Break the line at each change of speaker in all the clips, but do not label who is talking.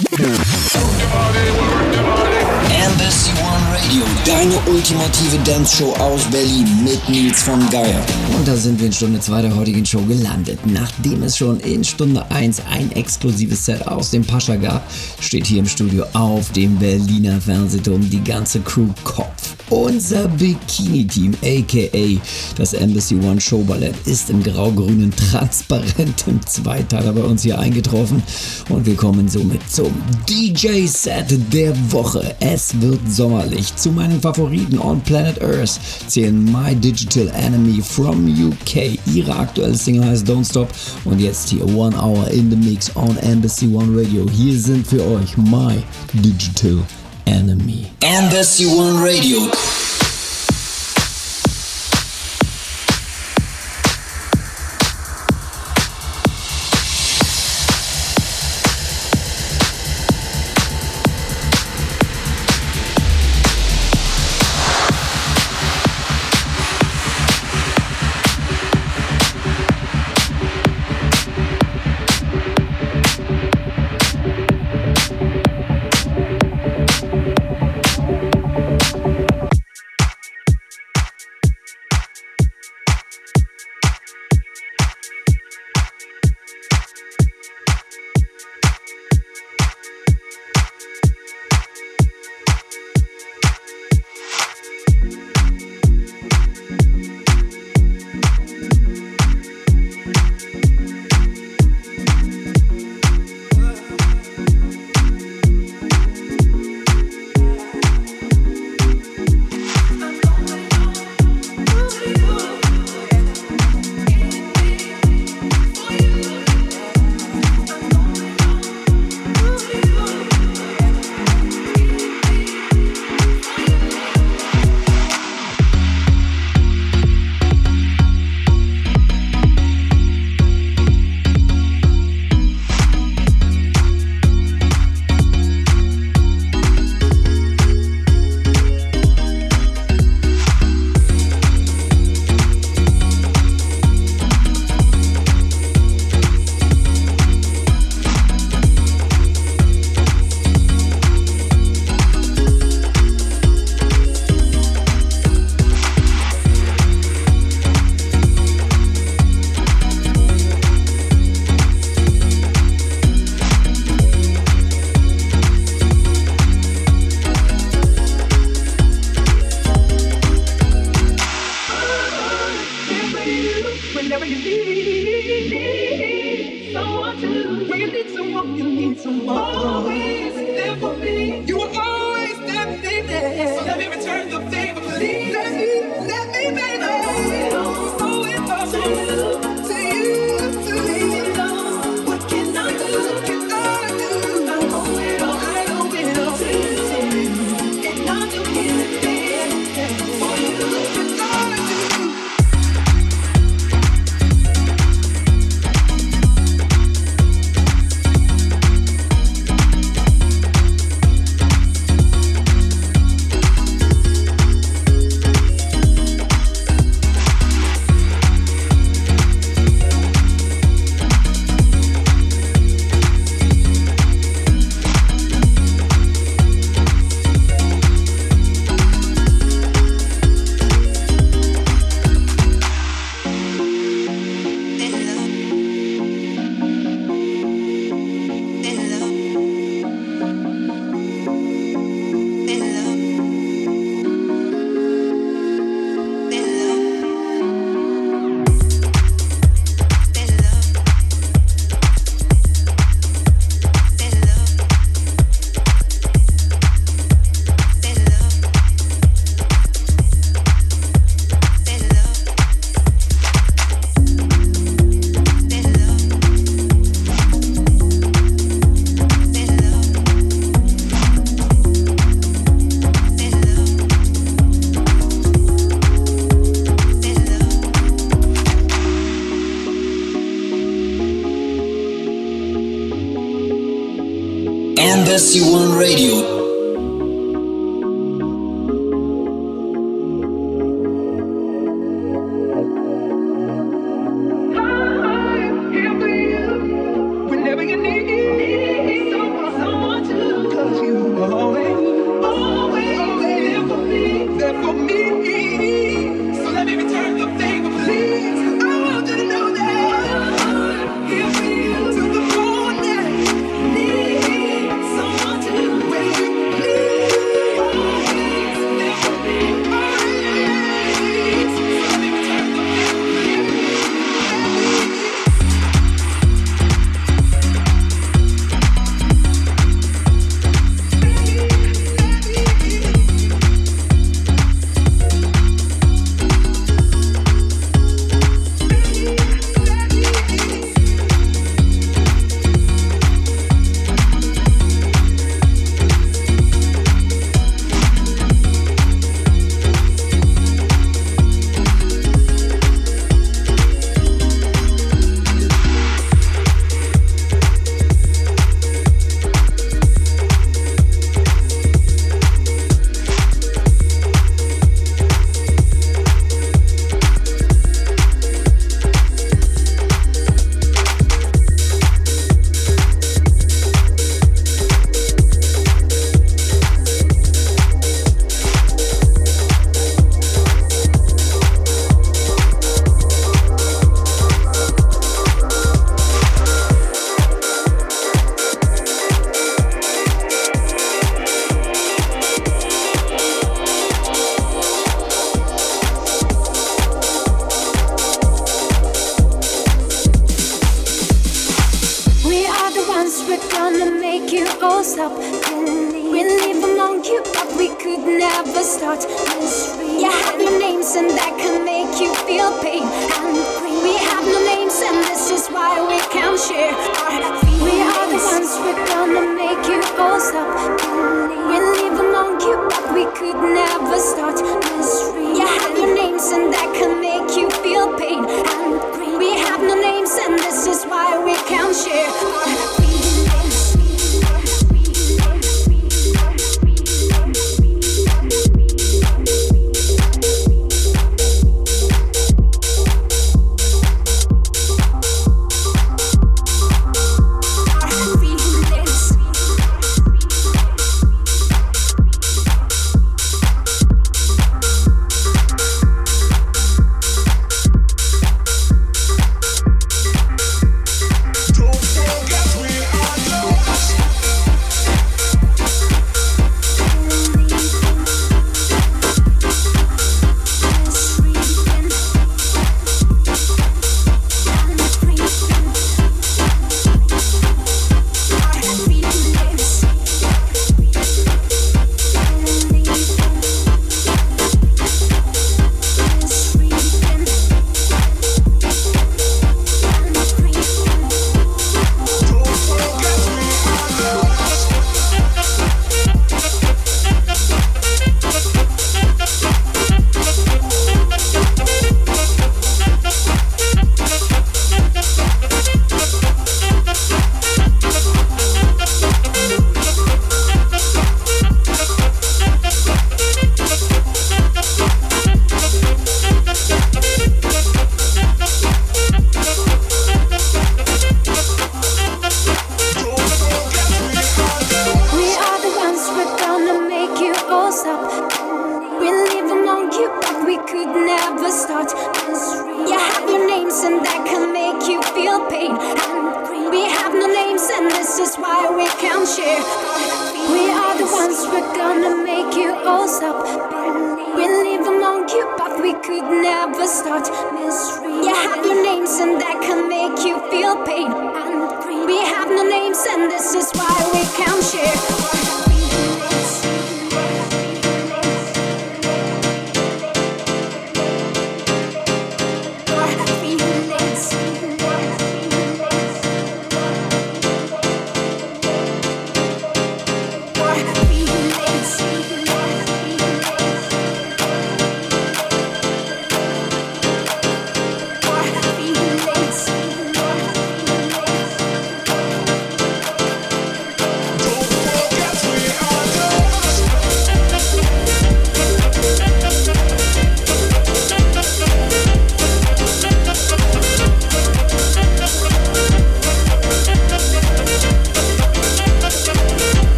Deine ultimative Dance-Show aus Berlin mit Nils von Geier. Und da sind wir in Stunde 2 der heutigen Show gelandet. Nachdem es schon in Stunde 1 ein exklusives Set aus dem Pascha gab, steht hier im Studio auf dem Berliner Fernsehturm die ganze Crew Kopf. Unser Bikini-Team, aka das Embassy One Show Ballett, ist im grau-grünen transparenten Zweiteiler bei uns hier eingetroffen und wir kommen somit zum DJ-Set der Woche. Es wird sommerlich. Zu meinen Favoriten on Planet Earth zählen My Digital Enemy from UK. Ihre aktuelle Single heißt Don't Stop und jetzt hier One Hour in the Mix on Embassy One Radio. Hier sind für euch My Digital enemy. Embassy One Radio.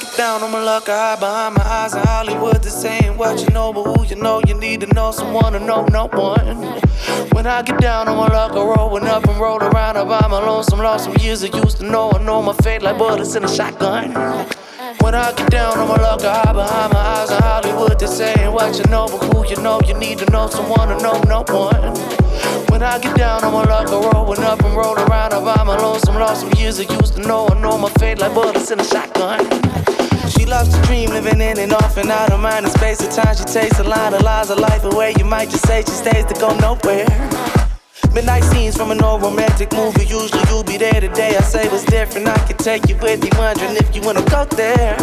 On my when I get down on my luck, I bomb. My eyes in Hollywood, the same what you know, but who you know, you need to know someone to know no one. When I get down on my luck, I rollin' up and roll around. Buy my lonesome, lost some years I used to know. I know my fate like bullets in a shotgun. When I get down on my luck, I hide behind my eyes in Hollywood. They're saying what you know, but who you know, you need to know someone to know no one. When I get down on my luck, I rollin' up and roll around. Buy my lonesome, lost some years I used to know. I know my fate like bullets in a shotgun. She loves to dream, living in and off and out of mind and space. At times she takes a line of lies of life away. You might just say she stays to go nowhere. Midnight scenes from an old romantic movie. Usually you'll be there today. I say what's different. I can take you with me, wondering if you wanna go there.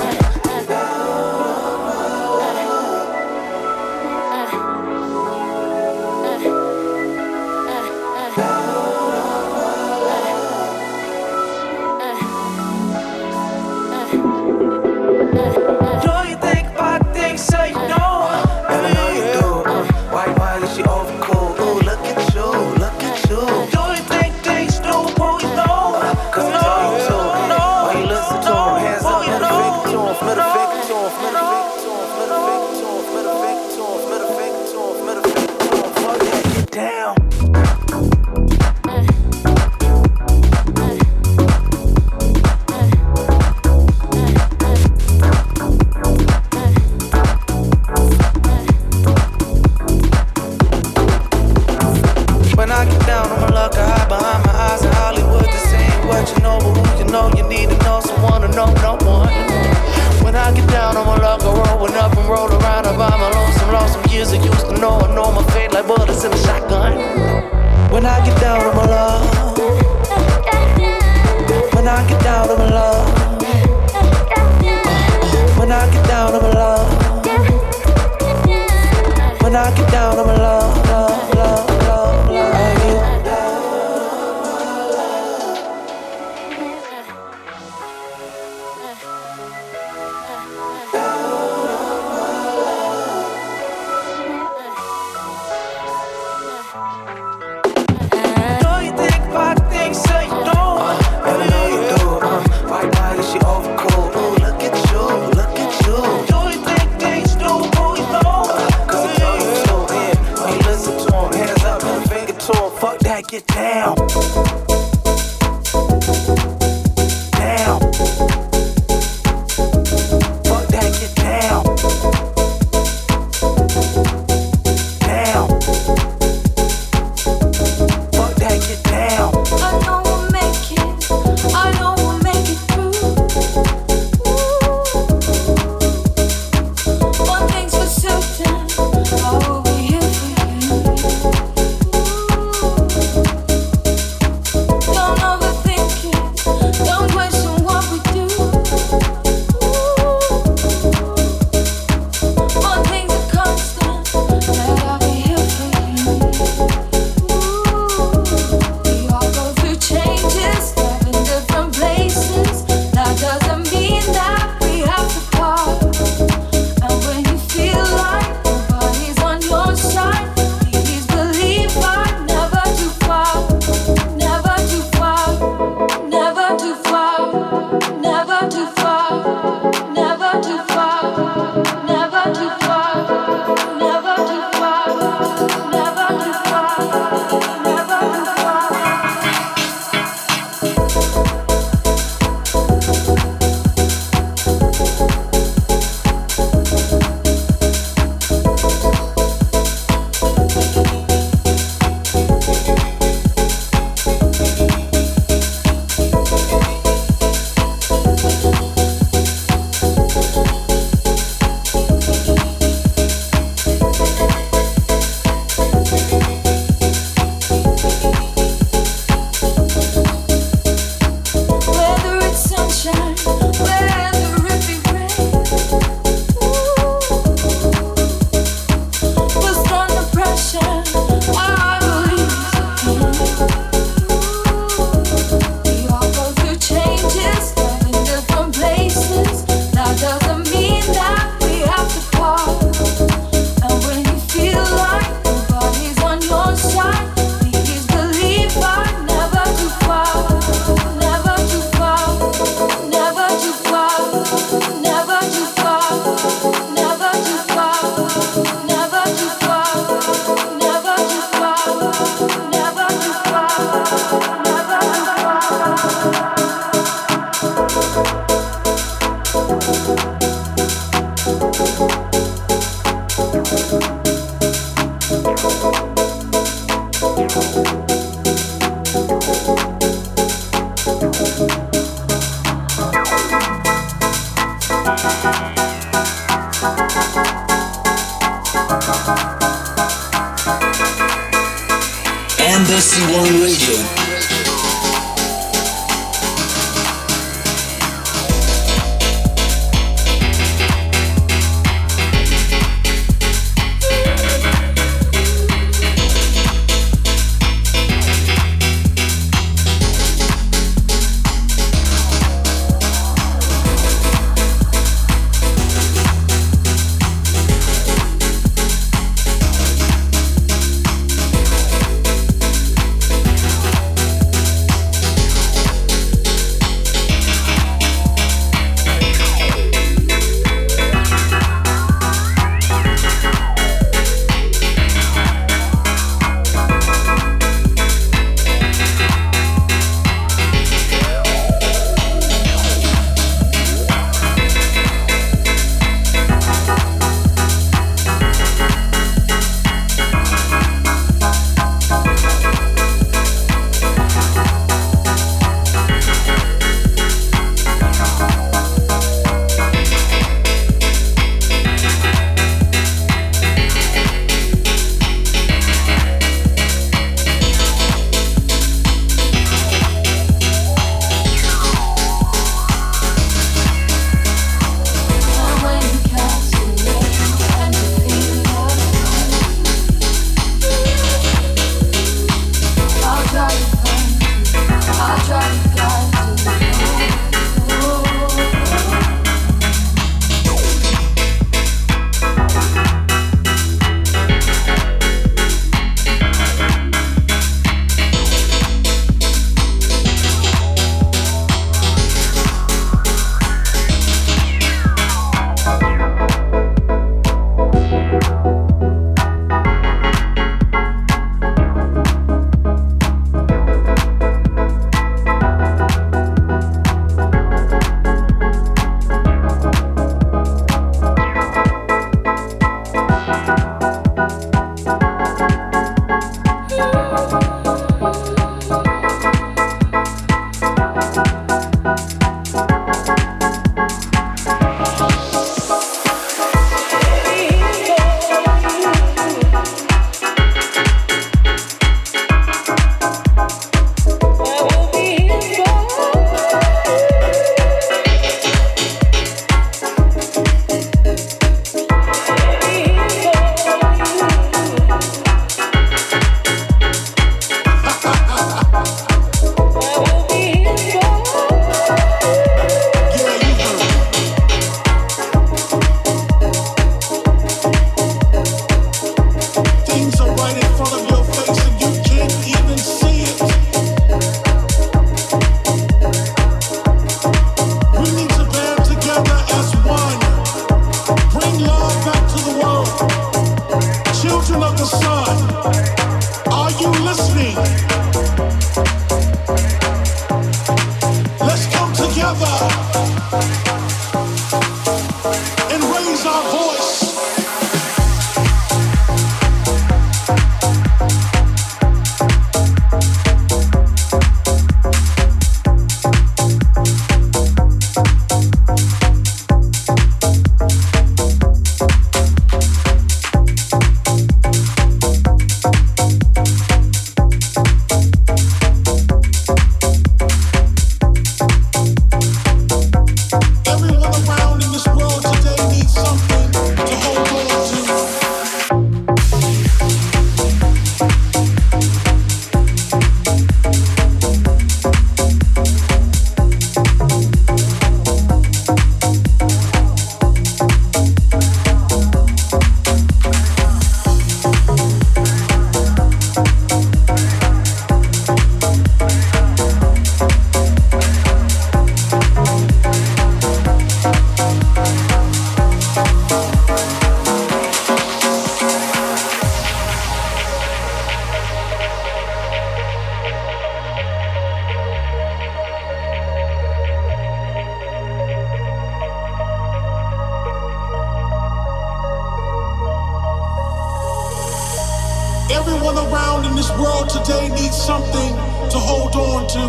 Everyone around in this world today needs something to hold on to.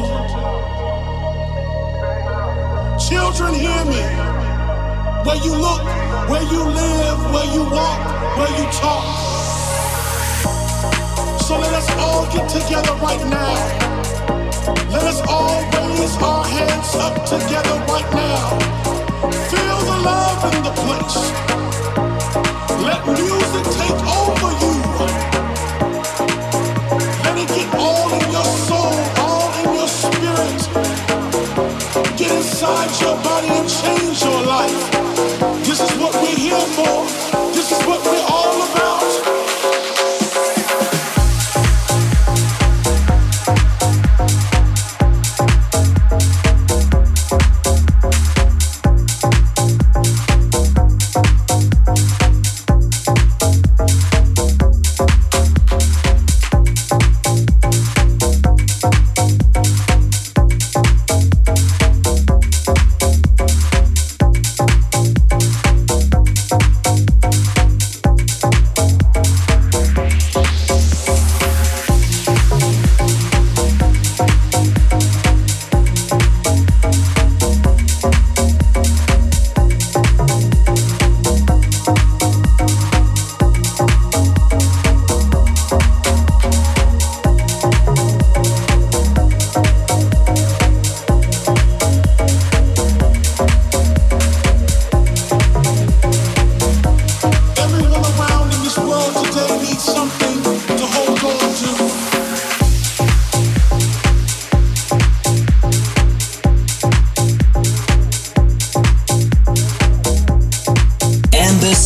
Children, hear me. Where you look, where you live, where you walk, where you talk. So let us all get together right now. Let us all raise our hands up together right now. Feel the love in the place. Let music take over you. Inside your body and change your life. This is what we're here for. This is what we're all about.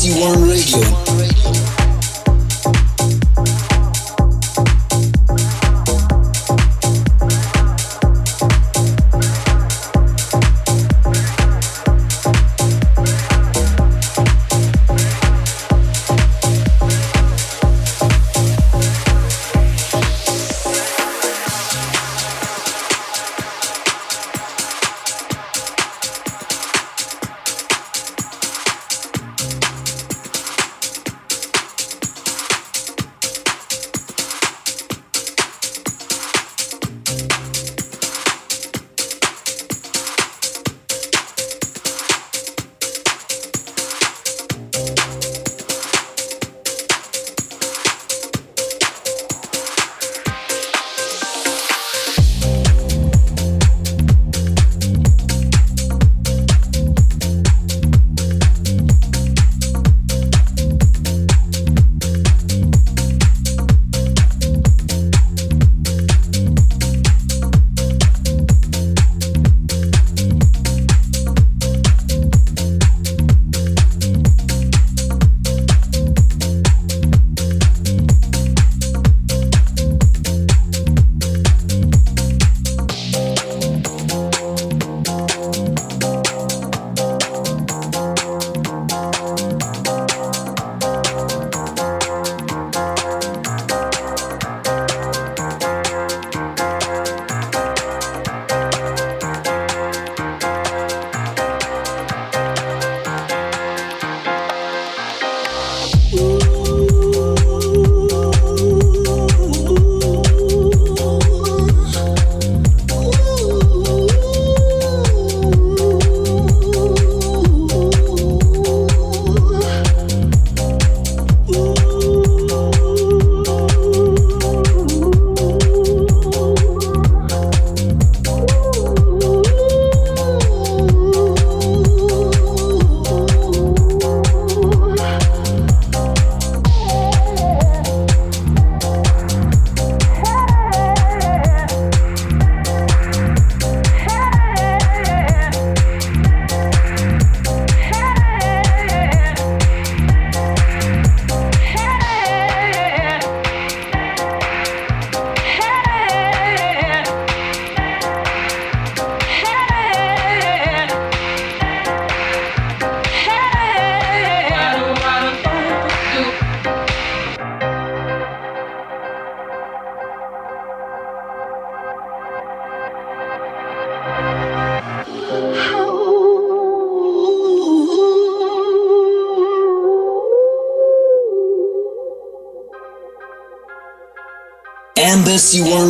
Embassy One Radio.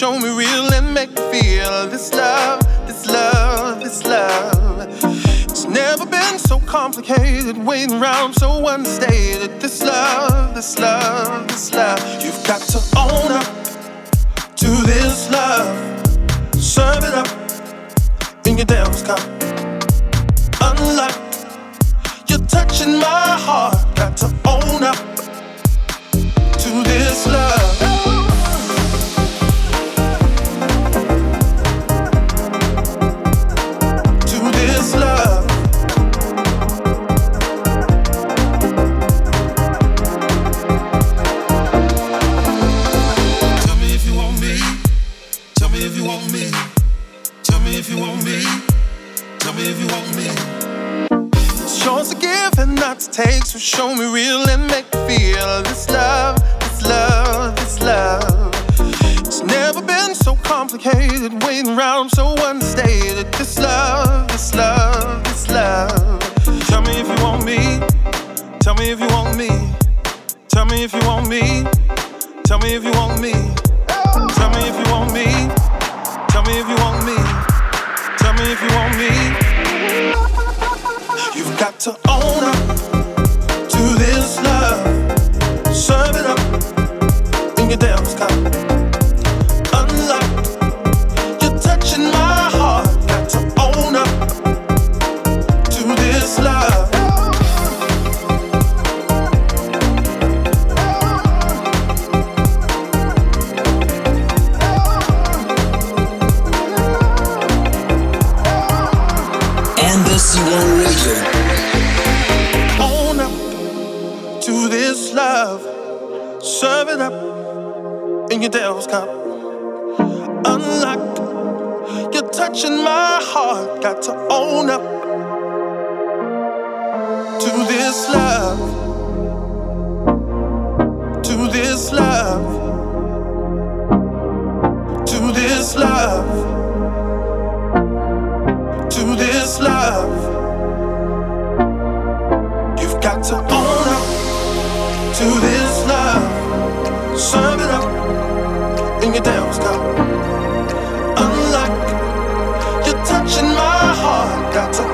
Show me real and make me feel this love, this love, this love. It's never been so complicated, waiting around so understated. This love, this love, this love. You've got to own up to this love. Serve it up in your devil's cup. Unlock, you're touching my heart.
In your devil's cup. Unlocked, you're touching my heart. Got to own up to this love, to this love, to this love, to this love. You've got to own up to this love. Serve it up in your damn cup. Unlike you're touching my heart, got to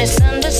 misunderstood.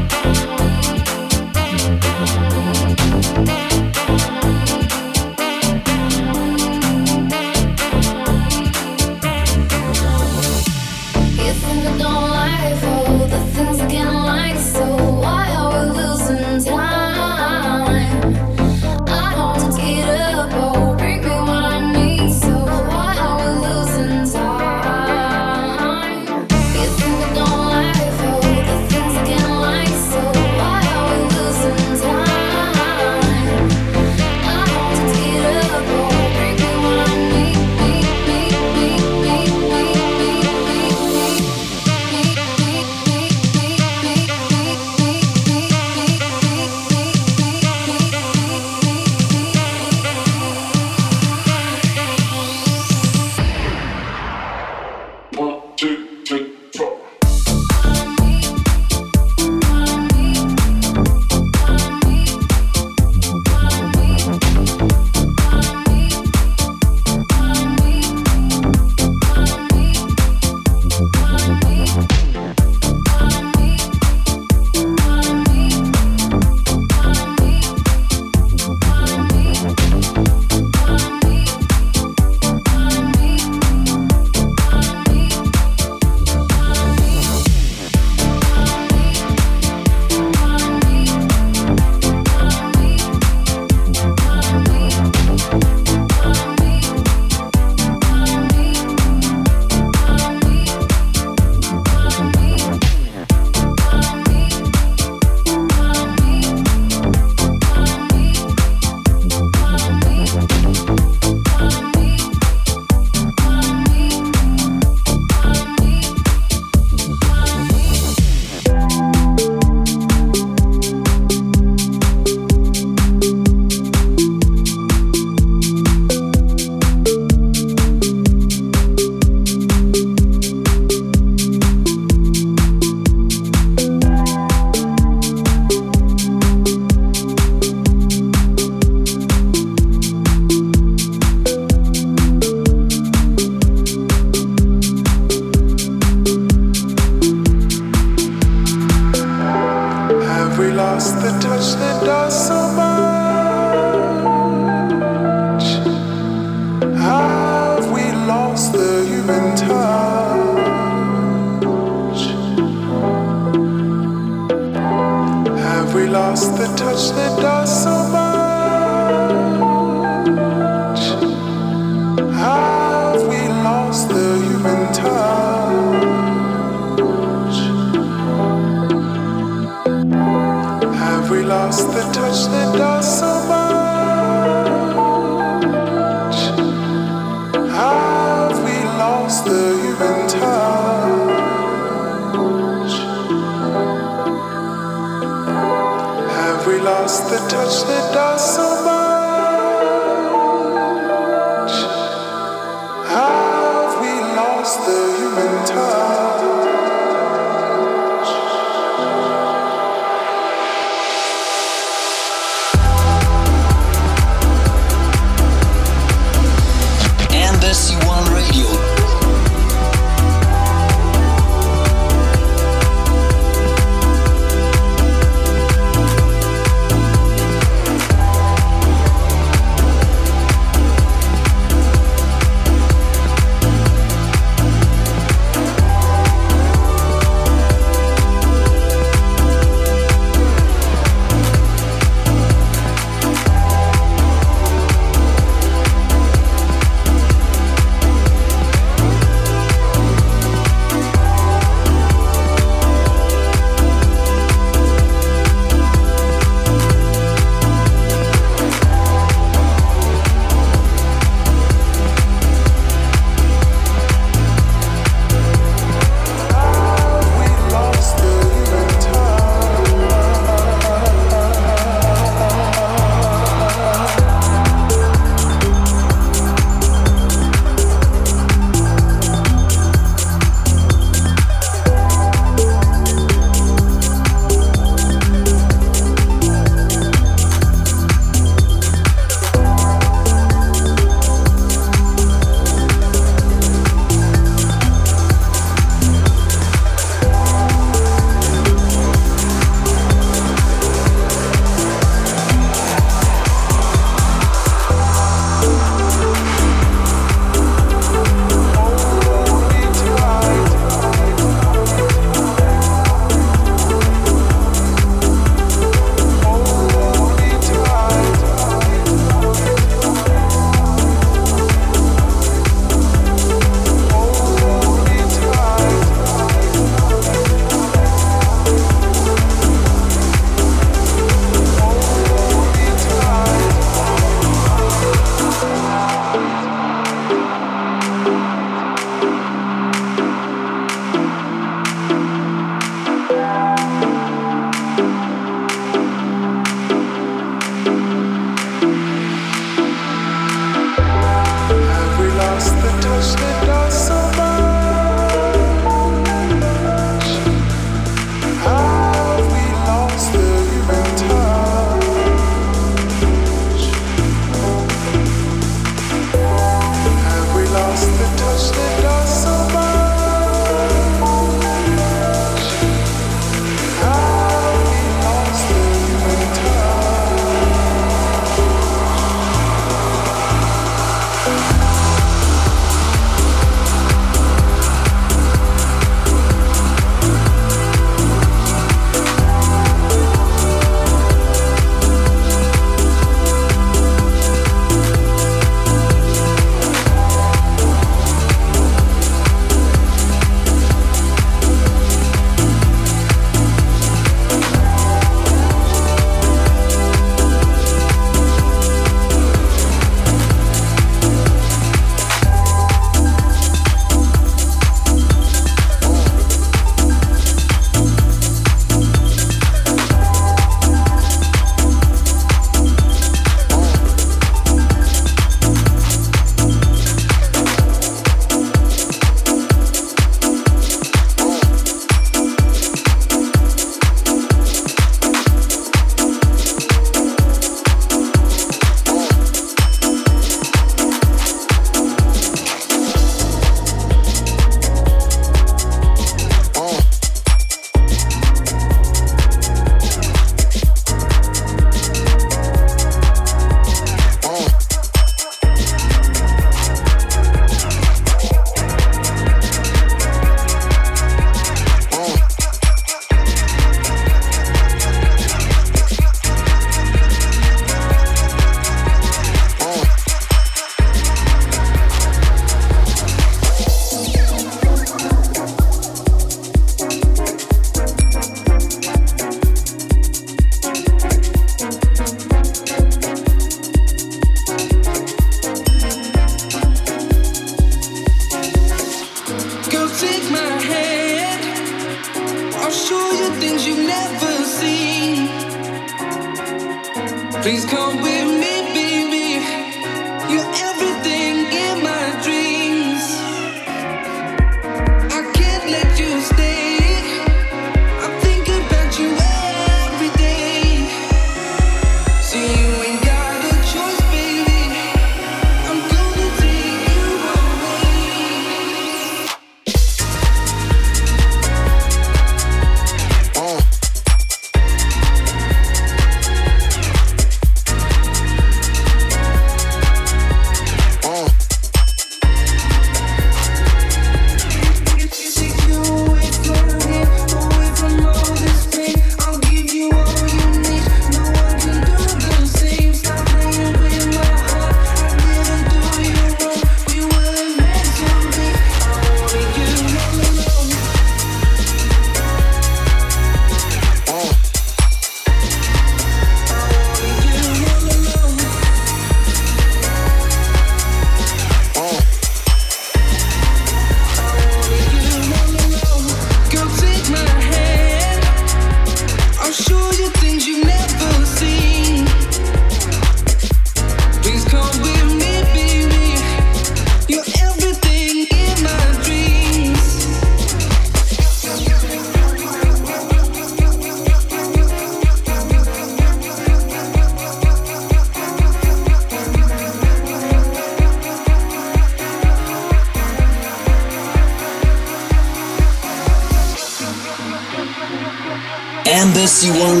One Radio.